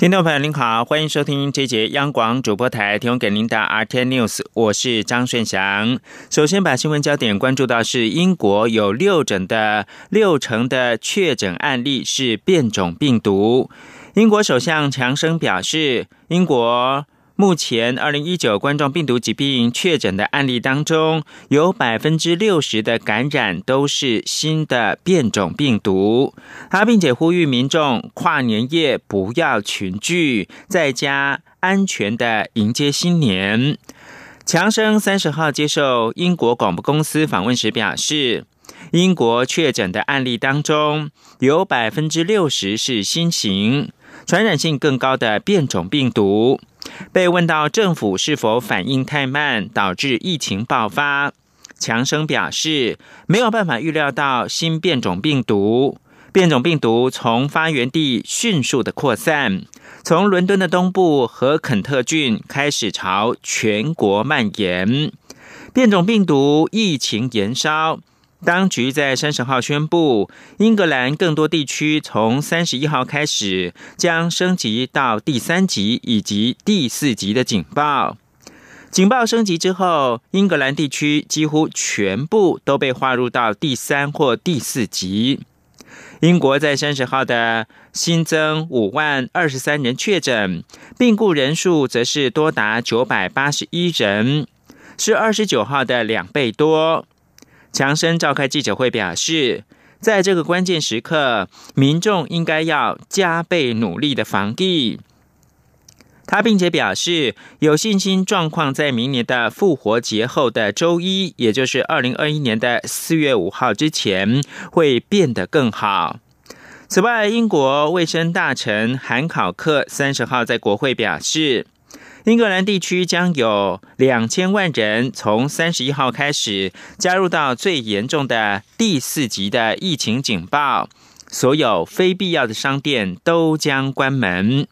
听众朋友您好，欢迎收听这节央广主播台提供给您的 RT News，我是张顺祥。首先把新闻焦点关注到是英国有六诊的六成的确诊案例是变种病毒。英国首相强生表示，英国。目前，二零一九冠状病毒疾病确诊的案例当中，有百分之六十的感染都是新的变种病毒。他并且呼吁民众跨年夜不要群聚，在家安全的迎接新年。强生三十号接受英国广播公司访问时表示，英国确诊的案例当中，有百分之六十是新型、传染性更高的变种病毒。被问到政府是否反应太慢，导致疫情爆发，强生表示没有办法预料到新变种病毒。变种病毒从发源地迅速的扩散，从伦敦的东部和肯特郡开始朝全国蔓延。变种病毒疫情延烧。当局在三十号宣布，英格兰更多地区从三十一号开始将升级到第三级以及第四级的警报。警报升级之后，英格兰地区几乎全部都被划入到第三或第四级。英国在三十号的新增五万二十三人确诊，病故人数则是多达九百八十一人，是二十九号的两倍多。强生召开记者会表示，在这个关键时刻，民众应该要加倍努力的防疫。他并且表示，有信心状况在明年的复活节后的周一，也就是二零二一年的四月五号之前，会变得更好。此外，英国卫生大臣韩考克三十号在国会表示。英格兰地区将有两千万人从三十一号开始加入到最严重的第四级的疫情警报，所有非必要的商店都将关门。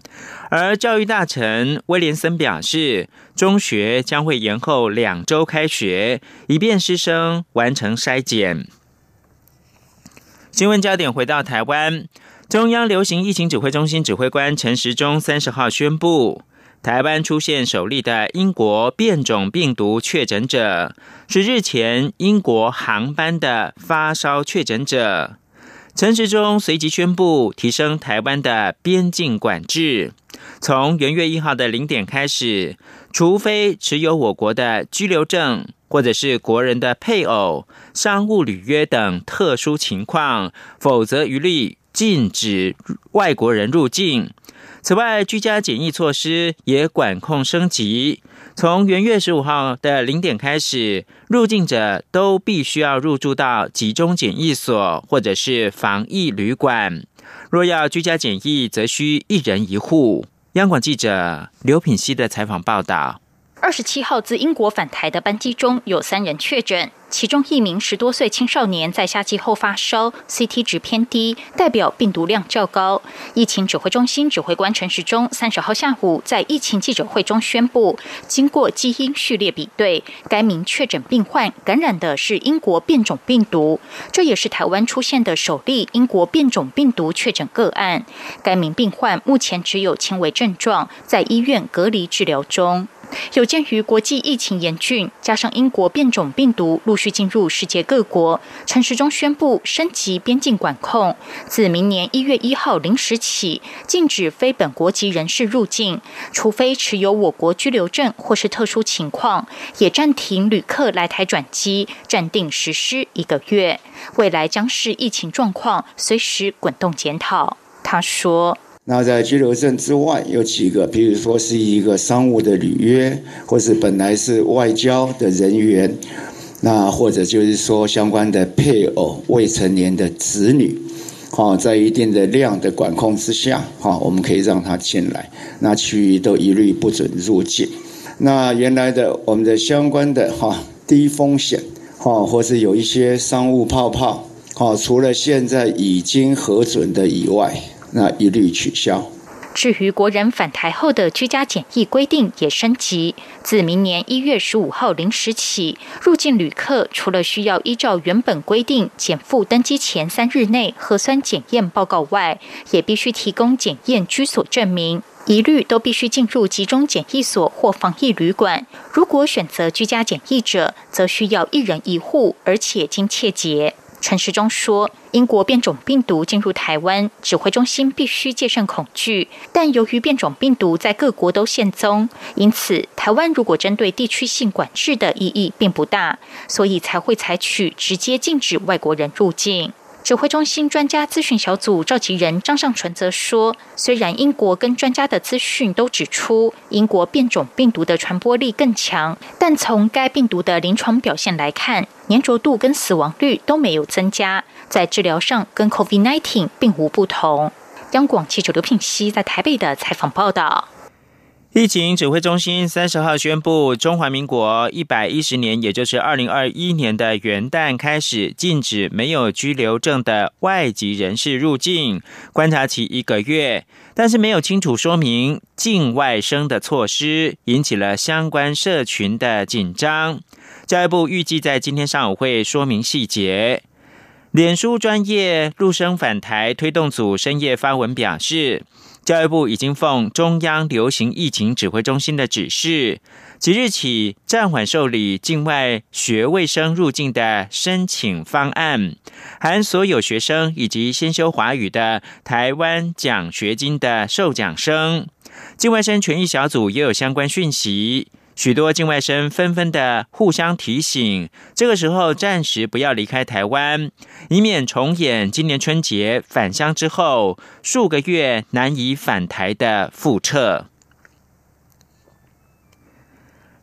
而教育大臣威廉森表示，中学将会延后两周开学，以便师生完成筛检。新闻焦点回到台湾，中央流行疫情指挥中心指挥官陈时中三十号宣布。台湾出现首例的英国变种病毒确诊者，是日前英国航班的发烧确诊者。陈时中随即宣布提升台湾的边境管制，从元月一号的零点开始，除非持有我国的居留证或者是国人的配偶、商务履约等特殊情况，否则一律禁止外国人入境。此外，居家检疫措施也管控升级。从元月十五号的零点开始，入境者都必须要入住到集中检疫所或者是防疫旅馆。若要居家检疫，则需一人一户。央广记者刘品希的采访报道。二十七号自英国返台的班机中有三人确诊。其中一名十多岁青少年在下机后发烧，CT 值偏低，代表病毒量较高。疫情指挥中心指挥官陈时中三十号下午在疫情记者会中宣布，经过基因序列比对，该名确诊病患感染的是英国变种病毒，这也是台湾出现的首例英国变种病毒确诊个案。该名病患目前只有轻微症状，在医院隔离治疗中。有鉴于国际疫情严峻，加上英国变种病毒陆续进入世界各国，陈时中宣布升级边境管控，自明年一月一号零时起，禁止非本国籍人士入境，除非持有我国居留证或是特殊情况，也暂停旅客来台转机，暂定实施一个月。未来将视疫情状况，随时滚动检讨。他说。那在居留证之外，有几个，比如说是一个商务的履约，或是本来是外交的人员，那或者就是说相关的配偶、未成年的子女，好，在一定的量的管控之下，哈，我们可以让他进来，那其余都一律不准入境。那原来的我们的相关的哈低风险，哈，或是有一些商务泡泡，好，除了现在已经核准的以外。那一律取消。至于国人返台后的居家检疫规定也升级，自明年一月十五号零时起，入境旅客除了需要依照原本规定减负登机前三日内核酸检验报告外，也必须提供检验居所证明。一律都必须进入集中检疫所或防疫旅馆。如果选择居家检疫者，则需要一人一户，而且经切结。陈时中说：“英国变种病毒进入台湾，指挥中心必须戒慎恐惧。但由于变种病毒在各国都现踪，因此台湾如果针对地区性管制的意义并不大，所以才会采取直接禁止外国人入境。”指挥中心专家咨询小组召集人张尚纯则说：“虽然英国跟专家的资讯都指出英国变种病毒的传播力更强，但从该病毒的临床表现来看，粘着度跟死亡率都没有增加，在治疗上跟 COVID-19 并无不同。”央广记者刘品熙在台北的采访报道。疫情指挥中心三十号宣布，中华民国一百一十年，也就是二零二一年的元旦开始，禁止没有居留证的外籍人士入境，观察期一个月。但是没有清楚说明境外生的措施，引起了相关社群的紧张。教育部预计在今天上午会说明细节。脸书专业陆生返台推动组深夜发文表示。教育部已经奉中央流行疫情指挥中心的指示，即日起暂缓受理境外学卫生入境的申请方案，含所有学生以及先修华语的台湾奖学金的受奖生。境外生权益小组也有相关讯息。许多境外生纷纷的互相提醒，这个时候暂时不要离开台湾，以免重演今年春节返乡之后数个月难以返台的复辙。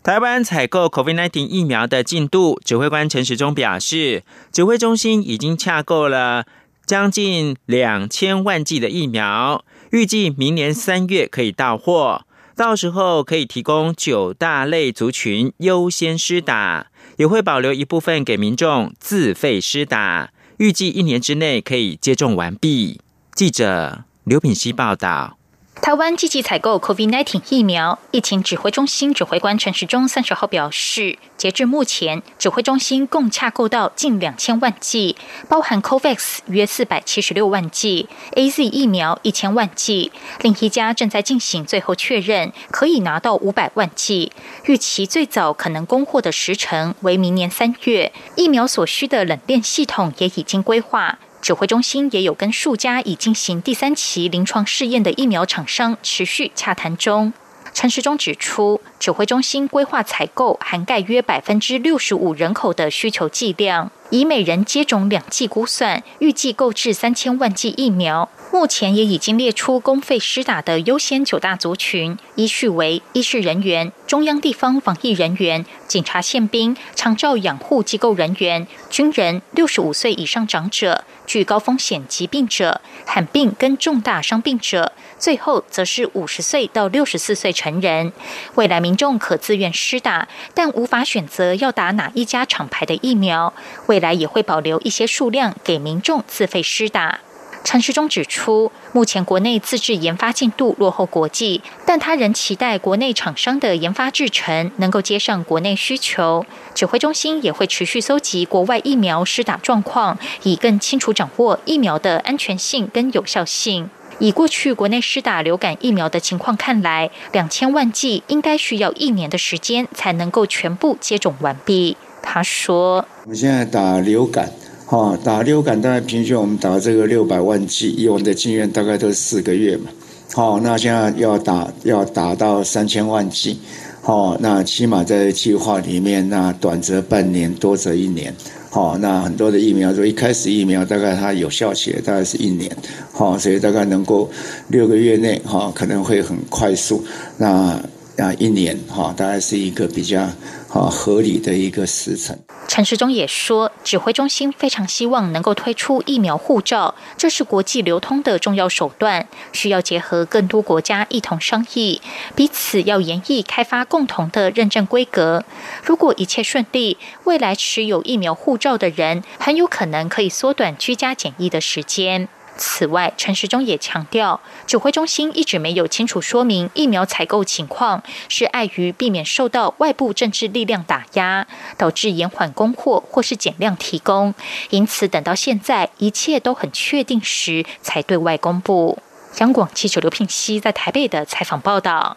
台湾采购 COVID-19 疫苗的进度，指挥官陈时中表示，指挥中心已经洽购了将近两千万剂的疫苗，预计明年三月可以到货。到时候可以提供九大类族群优先施打，也会保留一部分给民众自费施打。预计一年之内可以接种完毕。记者刘品希报道。台湾积极采购 COVID-19 疫苗，疫情指挥中心指挥官陈时中三十号表示，截至目前，指挥中心共洽购到近两千万剂，包含 COVAX 约四百七十六万剂，AZ 疫苗一千万剂，另一家正在进行最后确认，可以拿到五百万剂，预期最早可能供货的时程为明年三月。疫苗所需的冷链系统也已经规划。指挥中心也有跟数家已进行第三期临床试验的疫苗厂商持续洽谈中。陈时中指出，指挥中心规划采购涵盖约百分之六十五人口的需求剂量，以每人接种两剂估算，预计购置三千万剂疫苗。目前也已经列出公费施打的优先九大族群，依序为医事人员、中央地方防疫人员、警察宪兵、长照养护机构人员、军人、六十五岁以上长者、具高风险疾病者、罕病跟重大伤病者，最后则是五十岁到六十四岁成人。未来民众可自愿施打，但无法选择要打哪一家厂牌的疫苗。未来也会保留一些数量给民众自费施打。陈时中指出，目前国内自制研发进度落后国际，但他仍期待国内厂商的研发制程能够接上国内需求。指挥中心也会持续搜集国外疫苗施打状况，以更清楚掌握疫苗的安全性跟有效性。以过去国内施打流感疫苗的情况看来，两千万剂应该需要一年的时间才能够全部接种完毕。他说：“我们现在打流感。”好，打流感大概平均我们打这个六百万剂，以我们的经验大概都是四个月嘛。好，那现在要打要打到三千万剂，哦，那起码在计划里面，那短则半年，多则一年。好，那很多的疫苗说一开始疫苗大概它有效期大概是一年，好，所以大概能够六个月内哈可能会很快速。那啊，一年哈，大概是一个比较啊合理的一个时程。陈时中也说，指挥中心非常希望能够推出疫苗护照，这是国际流通的重要手段，需要结合更多国家一同商议，彼此要研议开发共同的认证规格。如果一切顺利，未来持有疫苗护照的人很有可能可以缩短居家检疫的时间。此外，陈时中也强调，指挥中心一直没有清楚说明疫苗采购情况，是碍于避免受到外部政治力量打压，导致延缓供货或是减量提供。因此，等到现在一切都很确定时，才对外公布。央广记者刘聘熙在台北的采访报道。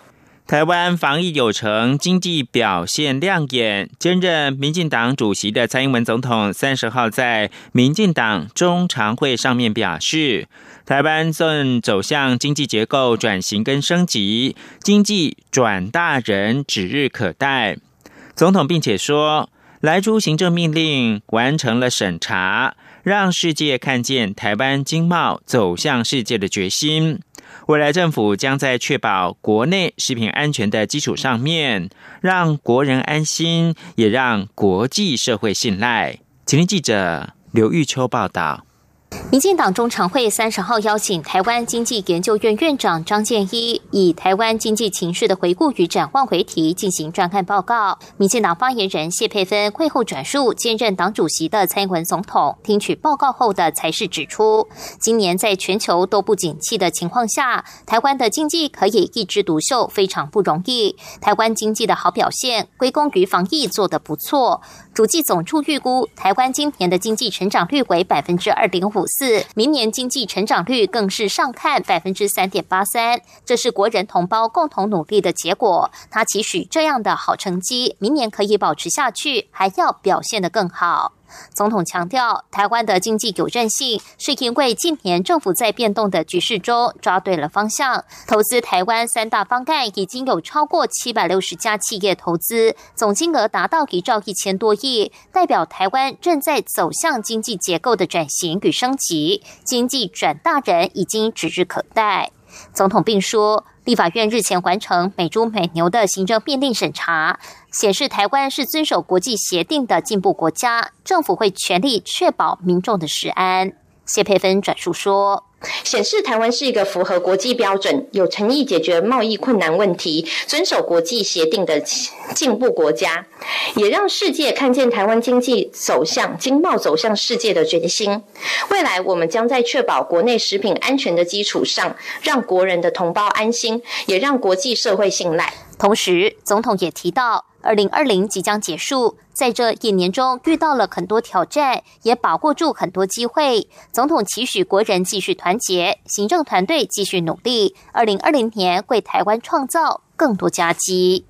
台湾防疫有成，经济表现亮眼。兼任民进党主席的蔡英文总统三十号在民进党中常会上面表示，台湾正走向经济结构转型跟升级，经济转大人指日可待。总统并且说，来出行政命令完成了审查，让世界看见台湾经贸走向世界的决心。未来政府将在确保国内食品安全的基础上面，让国人安心，也让国际社会信赖。请听记者刘玉秋报道。民进党中常会三十号邀请台湾经济研究院院长张建一，以台湾经济情势的回顾与展望为题进行专案报告。民进党发言人谢佩芬会后转述兼任党主席的蔡英文总统听取报告后的才是指出，今年在全球都不景气的情况下，台湾的经济可以一枝独秀，非常不容易。台湾经济的好表现归功于防疫做得不错。主计总处预估，台湾今年的经济成长率为百分之二点五四，明年经济成长率更是上看百分之三点八三，这是国人同胞共同努力的结果。他期许这样的好成绩，明年可以保持下去，还要表现得更好。总统强调，台湾的经济有韧性，是因为近年政府在变动的局势中抓对了方向。投资台湾三大方案已经有超过七百六十家企业投资，总金额达到一兆一千多亿，代表台湾正在走向经济结构的转型与升级，经济转大人已经指日可待。总统并说。立法院日前完成美猪美牛的行政命令审查，显示台湾是遵守国际协定的进步国家，政府会全力确保民众的食安。谢佩芬转述说。显示台湾是一个符合国际标准、有诚意解决贸易困难问题、遵守国际协定的进步国家，也让世界看见台湾经济走向经贸走向世界的决心。未来我们将在确保国内食品安全的基础上，让国人的同胞安心，也让国际社会信赖。同时，总统也提到。二零二零即将结束，在这一年中遇到了很多挑战，也把握住很多机会。总统期许国人继续团结，行政团队继续努力，二零二零年为台湾创造更多佳绩。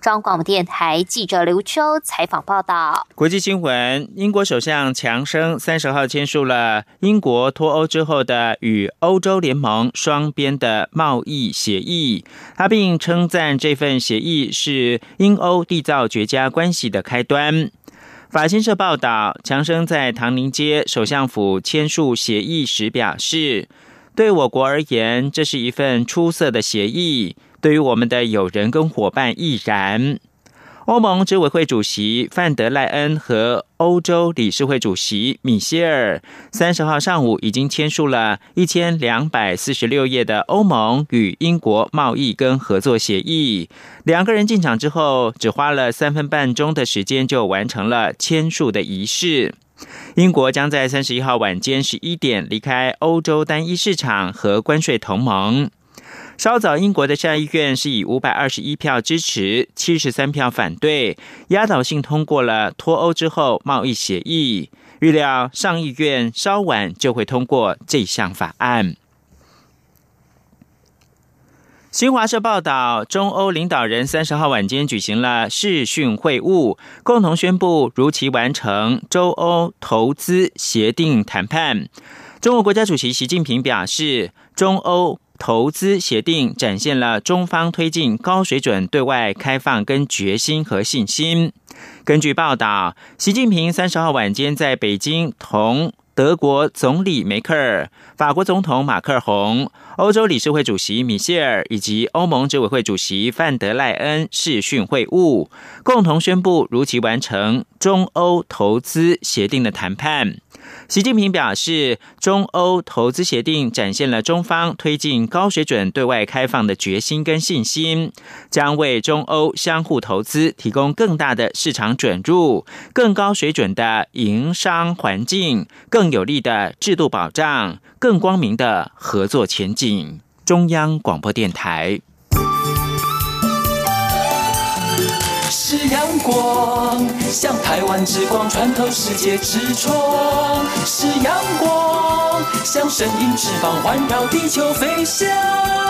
中央广播电台记者刘秋采访报道。国际新闻：英国首相强生三十号签署了英国脱欧之后的与欧洲联盟双边的贸易协议。他并称赞这份协议是英欧缔造绝佳关系的开端。法新社报道，强生在唐宁街首相府签署协议时表示：“对我国而言，这是一份出色的协议。”对于我们的友人跟伙伴亦然。欧盟执委会主席范德赖恩和欧洲理事会主席米歇尔三十号上午已经签署了一千两百四十六页的欧盟与英国贸易跟合作协议。两个人进场之后，只花了三分半钟的时间就完成了签署的仪式。英国将在三十一号晚间十一点离开欧洲单一市场和关税同盟。稍早，英国的下议院是以五百二十一票支持、七十三票反对，压倒性通过了脱欧之后贸易协议。预料上议院稍晚就会通过这项法案。新华社报道，中欧领导人三十号晚间举行了视讯会晤，共同宣布如期完成中欧投资协定谈判。中国国家主席习近平表示，中欧。投资协定展现了中方推进高水准对外开放跟决心和信心。根据报道，习近平三十号晚间在北京同德国总理梅克尔、法国总统马克龙、欧洲理事会主席米歇尔以及欧盟执委会主席范德赖恩视讯会晤，共同宣布如期完成中欧投资协定的谈判。习近平表示，中欧投资协定展现了中方推进高水准对外开放的决心跟信心，将为中欧相互投资提供更大的市场准入、更高水准的营商环境、更有力的制度保障、更光明的合作前景景。中央广播电台。是阳光，像台湾之光穿透世界之窗；是阳光，像神鹰翅膀环绕地球飞翔。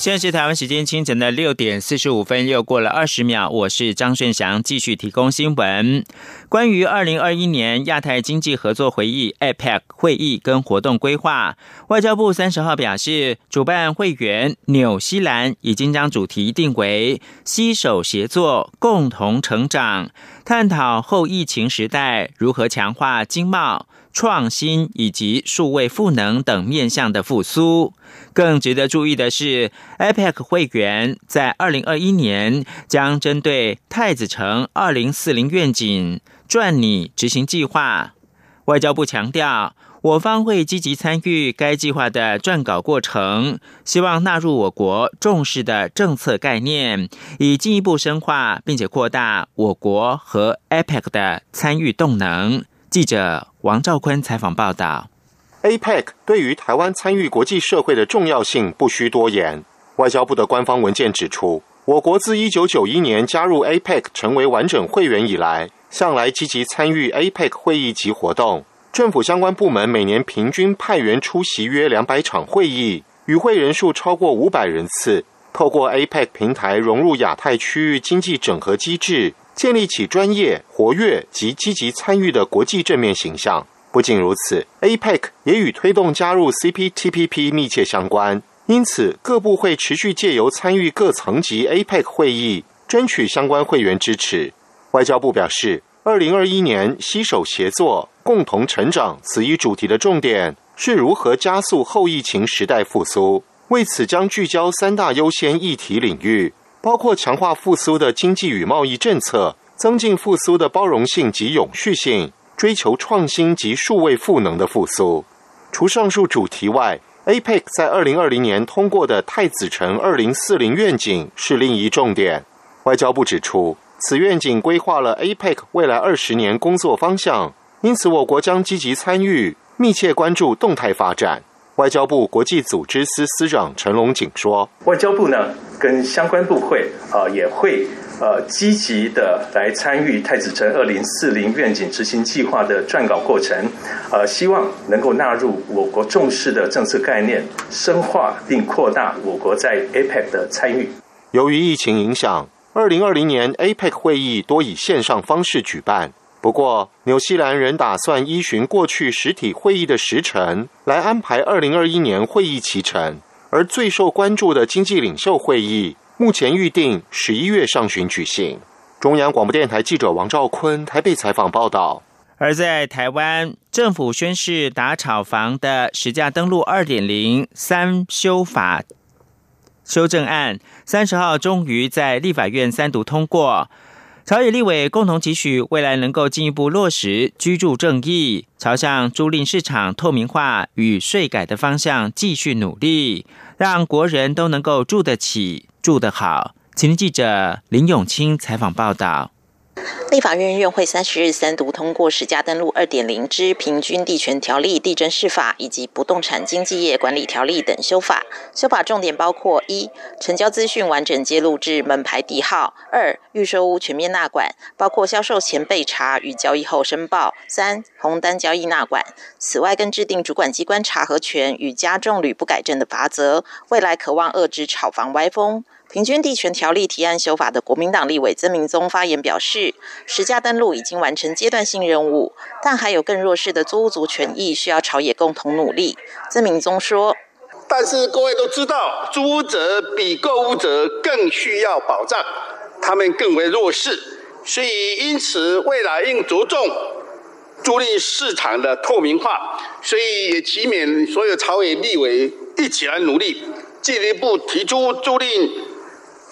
现在是台湾时间清晨的六点四十五分，又过了二十秒。我是张顺祥，继续提供新闻。关于二零二一年亚太经济合作会议 （APEC） 会议跟活动规划，外交部三十号表示，主办会员纽西兰已经将主题定为“携手协作，共同成长”，探讨后疫情时代如何强化经贸。创新以及数位赋能等面向的复苏。更值得注意的是，APEC 会员在二零二一年将针对太子城二零四零愿景撰拟执行计划。外交部强调，我方会积极参与该计划的撰稿过程，希望纳入我国重视的政策概念，以进一步深化并且扩大我国和 APEC 的参与动能。记者王兆坤采访报道：APEC 对于台湾参与国际社会的重要性不需多言。外交部的官方文件指出，我国自一九九一年加入 APEC 成为完整会员以来，向来积极参与 APEC 会议及活动。政府相关部门每年平均派员出席约两百场会议，与会人数超过五百人次。透过 APEC 平台融入亚太区域经济整合机制。建立起专业、活跃及积极参与的国际正面形象。不仅如此，APEC 也与推动加入 CPTPP 密切相关。因此，各部会持续借由参与各层级 APEC 会议，争取相关会员支持。外交部表示，二零二一年携手协作、共同成长此一主题的重点是如何加速后疫情时代复苏。为此，将聚焦三大优先议题领域。包括强化复苏的经济与贸易政策，增进复苏的包容性及永续性，追求创新及数位赋能的复苏。除上述主题外，APEC 在二零二零年通过的太子城二零四零愿景是另一重点。外交部指出，此愿景规划了 APEC 未来二十年工作方向，因此我国将积极参与，密切关注动态发展。外交部国际组织司司长陈龙锦说：“外交部呢，跟相关部会啊，也会呃积极的来参与太子城二零四零愿景执行计划的撰稿过程，呃，希望能够纳入我国重视的政策概念，深化并扩大我国在 APEC 的参与。由于疫情影响，二零二零年 APEC 会议多以线上方式举办。”不过，纽西兰仍打算依循过去实体会议的时程来安排二零二一年会议期程，而最受关注的经济领袖会议目前预定十一月上旬举行。中央广播电台记者王兆坤台北采访报道。而在台湾，政府宣誓打炒房的实价登录二点零三修法修正案，三十号终于在立法院三读通过。朝野立委共同期许未来能够进一步落实居住正义，朝向租赁市场透明化与税改的方向继续努力，让国人都能够住得起、住得好。请记者林永清采访报道。立法院院会三十日三读通过《实价登录二点零之平均地权条例、地震事法以及不动产经纪业管理条例》等修法。修法重点包括：一、成交资讯完整揭露至门牌地号；二、预售屋全面纳管，包括销售前备查与交易后申报；三、红单交易纳管。此外，更制定主管机关查核权与加重屡不改正的罚则，未来渴望遏制炒房歪风。平均地权条例提案修法的国民党立委曾明宗发言表示，实价登录已经完成阶段性任务，但还有更弱势的租屋族权益需要朝野共同努力。曾明宗说：“但是各位都知道，租屋者比购屋者更需要保障，他们更为弱势，所以因此未来应着重租赁市场的透明化，所以也期勉所有朝野立委一起来努力，进一步提出租赁。”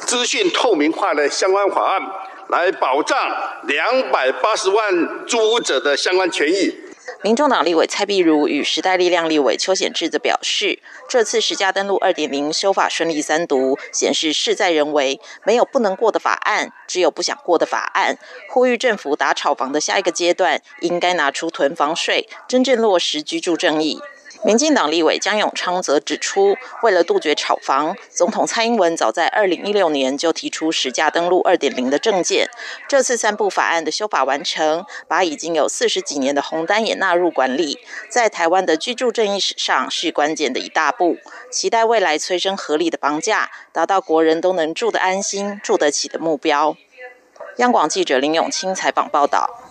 资讯透明化的相关法案，来保障两百八十万租屋者的相关权益。民众党立委蔡碧如与时代力量立委邱显志则表示，这次实价登录二点零修法顺利三读，显示事在人为，没有不能过的法案，只有不想过的法案。呼吁政府打炒房的下一个阶段，应该拿出囤房税，真正落实居住正义。民进党立委江永昌则指出，为了杜绝炒房，总统蔡英文早在二零一六年就提出实价登录二点零的政见。这次三部法案的修法完成，把已经有四十几年的红单也纳入管理，在台湾的居住正义史上是关键的一大步。期待未来催生合理的房价，达到国人都能住得安心、住得起的目标。央广记者林永清采访报道。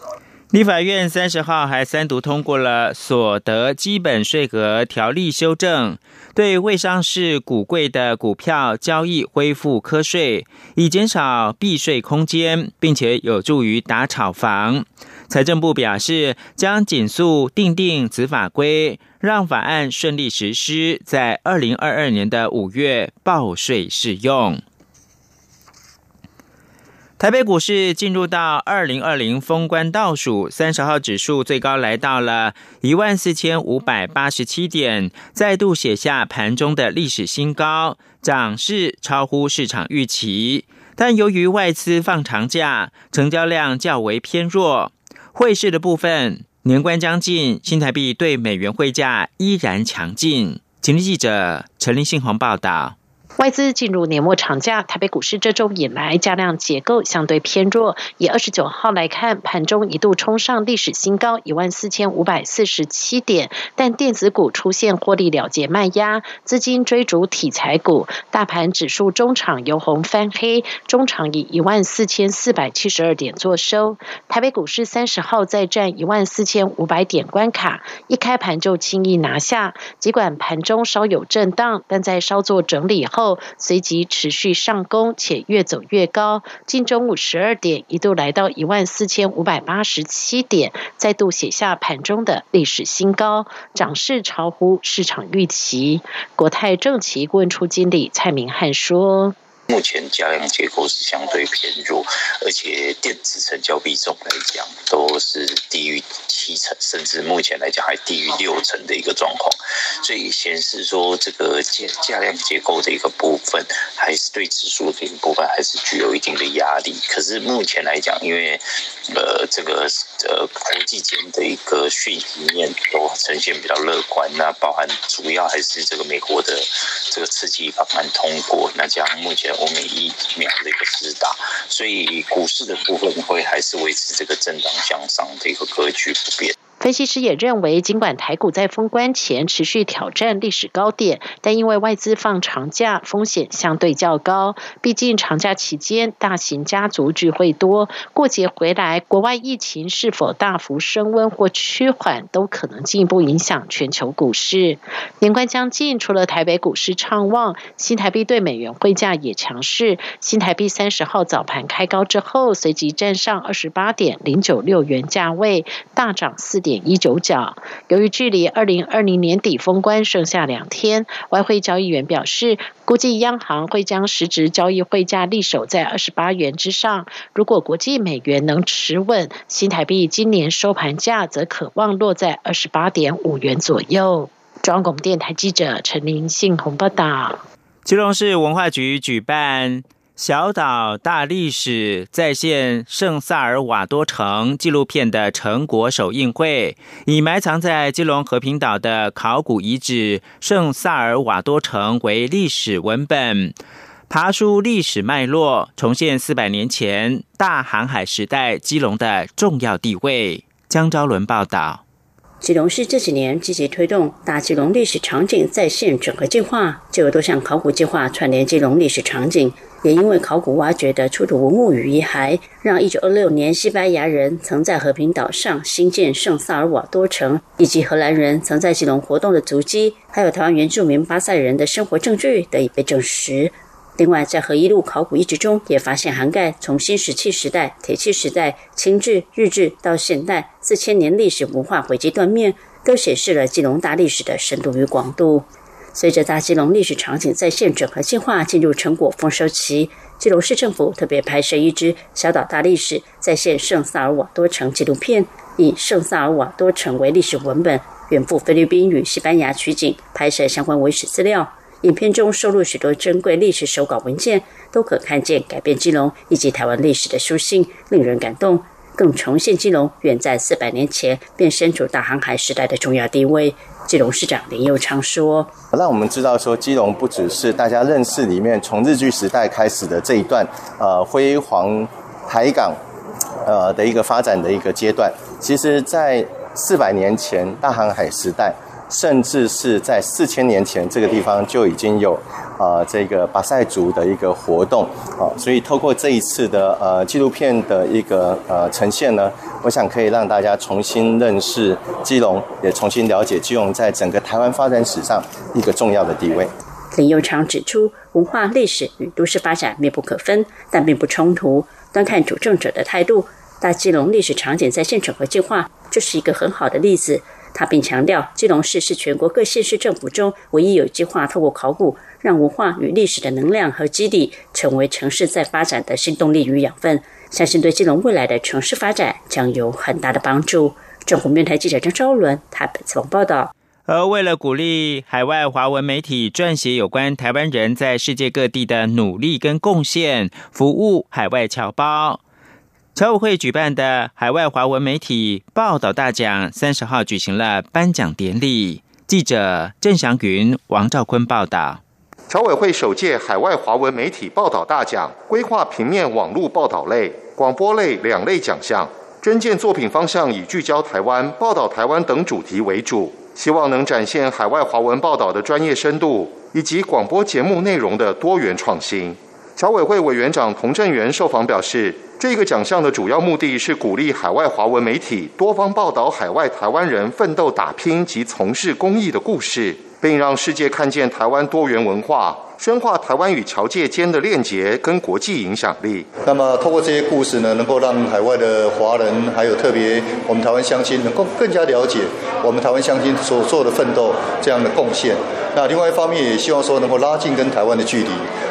立法院三十号还三读通过了所得基本税额条例修正，对未上市股贵的股票交易恢复科税，以减少避税空间，并且有助于打炒房。财政部表示，将紧速订定此法规，让法案顺利实施，在二零二二年的五月报税适用。台北股市进入到二零二零封关倒数，三十号指数最高来到了一万四千五百八十七点，再度写下盘中的历史新高，涨势超乎市场预期。但由于外资放长假，成交量较为偏弱。汇市的部分，年关将近，新台币对美元汇价依然强劲。请记者陈林信宏报道。外资进入年末长假，台北股市这周以来价量结构相对偏弱。以二十九号来看，盘中一度冲上历史新高一万四千五百四十七点，但电子股出现获利了结卖压，资金追逐题材股，大盘指数中场由红翻黑，中场以一万四千四百七十二点作收。台北股市三十号再战一万四千五百点关卡，一开盘就轻易拿下，尽管盘中稍有震荡，但在稍作整理后。随即持续上攻，且越走越高。近中午十二点，一度来到一万四千五百八十七点，再度写下盘中的历史新高，涨势超乎市场预期。国泰正奇顾问处经理蔡明汉说。目前加量结构是相对偏弱，而且电子成交比重来讲都是低于七成，甚至目前来讲还低于六成的一个状况，所以显示说这个价价量结构的一个部分，还是对指数的一个部分还是具有一定的压力。可是目前来讲，因为呃这个呃国际间的一个讯息面都呈现比较乐观，那包含主要还是这个美国的这个刺激方案通过，那将目前。欧美疫苗的一个施打，所以股市的部分会还是维持这个震荡向上的一个格局不变。分析师也认为，尽管台股在封关前持续挑战历史高点，但因为外资放长假，风险相对较高。毕竟长假期间大型家族聚会多，过节回来，国外疫情是否大幅升温或趋缓，都可能进一步影响全球股市。年关将近，除了台北股市畅旺，新台币对美元汇价也强势。新台币三十号早盘开高之后，随即站上二十八点零九六元价位，大涨四。点一九角。由于距离二零二零年底封关剩下两天，外汇交易员表示，估计央行会将实质交易汇价立守在二十八元之上。如果国际美元能持稳，新台币今年收盘价则可望落在二十八点五元左右。中央广电台记者陈林信宏报道。基隆市文化局举办。小岛大历史再现圣萨尔瓦多城纪录片的成果首映会，以埋藏在基隆和平岛的考古遗址圣萨尔瓦多城为历史文本，爬出历史脉络，重现四百年前大航海时代基隆的重要地位。江昭伦报道。基隆市这几年积极推动大基隆历史场景再现整合计划，就有多项考古计划串联基隆历史场景。也因为考古挖掘的出土文物与遗骸，让1926年西班牙人曾在和平岛上兴建圣萨尔瓦多城，以及荷兰人曾在基隆活动的足迹，还有台湾原住民巴塞人的生活证据得以被证实。另外，在和一路考古遗址中，也发现涵盖从新石器时代、铁器时代、清治、日治到现代四千年历史文化轨迹断面，都显示了基隆大历史的深度与广度。随着大基隆历史场景在线整合计划进入成果丰收期，基隆市政府特别拍摄一支小岛大历史在线圣萨尔瓦多城纪录片，以圣萨尔瓦多城为历史文本，远赴菲律宾与西班牙取景，拍摄相关文史资料。影片中收录许多珍贵历史手稿文件，都可看见改变基隆以及台湾历史的书信，令人感动。更重现基隆远在四百年前便身处大航海时代的重要地位。基隆市长林佑昌说：“让我们知道说，基隆不只是大家认识里面从日据时代开始的这一段呃辉煌海港呃的一个发展的一个阶段，其实在四百年前大航海时代。”甚至是在四千年前，这个地方就已经有啊这个巴塞族的一个活动啊，所以透过这一次的呃纪录片的一个呃呈现呢，我想可以让大家重新认识基隆，也重新了解基隆在整个台湾发展史上一个重要的地位。林佑昌指出，文化历史与都市发展密不可分，但并不冲突。端看主政者的态度，大基隆历史场景在现场和计划就是一个很好的例子。他并强调，基隆市是全国各县市政府中唯一有计划透过考古，让文化与历史的能量和基地成为城市在发展的新动力与养分，相信对基隆未来的城市发展将有很大的帮助。政府面台记者张昭伦台北采访报道。而为了鼓励海外华文媒体撰写有关台湾人在世界各地的努力跟贡献，服务海外侨胞。侨委会举办的海外华文媒体报道大奖三十号举行了颁奖典礼。记者郑祥云、王兆坤报道。侨委会首届海外华文媒体报道大奖规划平面、网络报道类、广播类两类奖项，征件作品方向以聚焦台湾、报道台湾等主题为主，希望能展现海外华文报道的专业深度以及广播节目内容的多元创新。侨委会委员长童振源受访表示。这个奖项的主要目的是鼓励海外华文媒体多方报道海外台湾人奋斗打拼及从事公益的故事，并让世界看见台湾多元文化，深化台湾与侨界间的链接跟国际影响力。那么，通过这些故事呢，能够让海外的华人，还有特别我们台湾乡亲，能够更加了解我们台湾乡亲所做的奋斗这样的贡献。那另外一方面，也希望说能够拉近跟台湾的距离。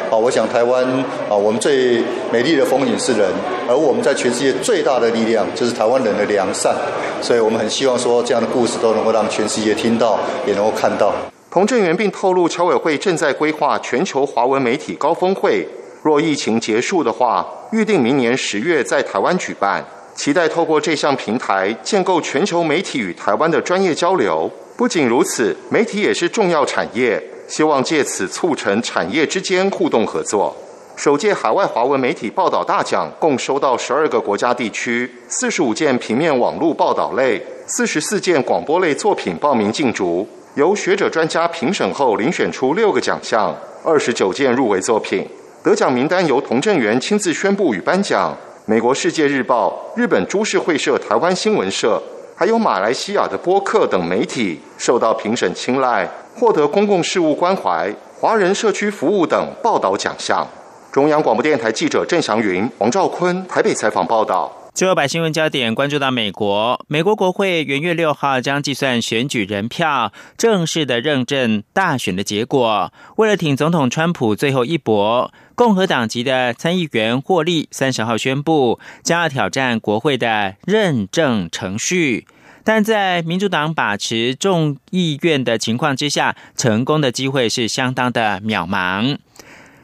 啊，我想台湾啊，我们最美丽的风景是人，而我们在全世界最大的力量就是台湾人的良善，所以我们很希望说这样的故事都能够让全世界听到，也能够看到。童振源并透露，侨委会正在规划全球华文媒体高峰会，若疫情结束的话，预定明年十月在台湾举办，期待透过这项平台建构全球媒体与台湾的专业交流。不仅如此，媒体也是重要产业。希望借此促成产业之间互动合作。首届海外华文媒体报道大奖共收到十二个国家地区四十五件平面网络报道类、四十四件广播类作品报名竞逐，由学者专家评审后遴选出六个奖项，二十九件入围作品。得奖名单由童振源亲自宣布与颁奖。美国《世界日报》、日本株式会社台湾新闻社，还有马来西亚的播客等媒体受到评审青睐。获得公共事务关怀、华人社区服务等报道奖项。中央广播电台记者郑祥云、王兆坤台北采访报道。最后把新闻焦点关注到美国，美国国会元月六号将计算选举人票，正式的认证大选的结果。为了挺总统川普最后一搏，共和党籍的参议员霍利三十号宣布，将要挑战国会的认证程序。但在民主党把持众议院的情况之下，成功的机会是相当的渺茫。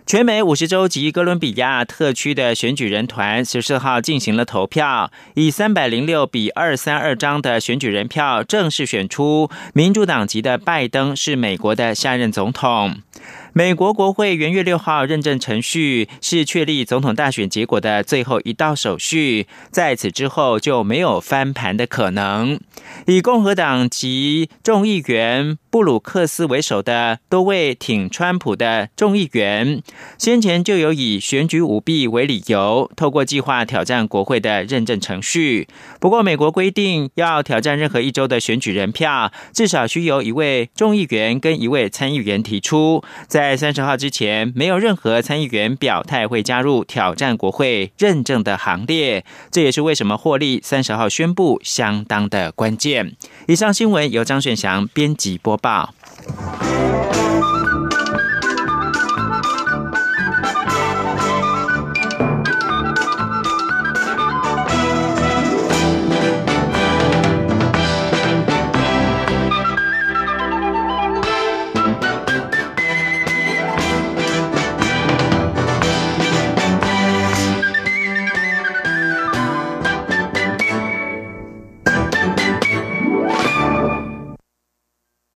全美五十州及哥伦比亚特区的选举人团十四号进行了投票，以三百零六比二三二张的选举人票正式选出民主党籍的拜登是美国的下任总统。美国国会元月六号认证程序是确立总统大选结果的最后一道手续，在此之后就没有翻盘的可能。以共和党籍众议员布鲁克斯为首的多位挺川普的众议员，先前就有以选举舞弊为理由，透过计划挑战国会的认证程序。不过，美国规定要挑战任何一周的选举人票，至少需由一位众议员跟一位参议员提出。在在三十号之前，没有任何参议员表态会加入挑战国会认证的行列。这也是为什么获利三十号宣布相当的关键。以上新闻由张选祥编辑播报。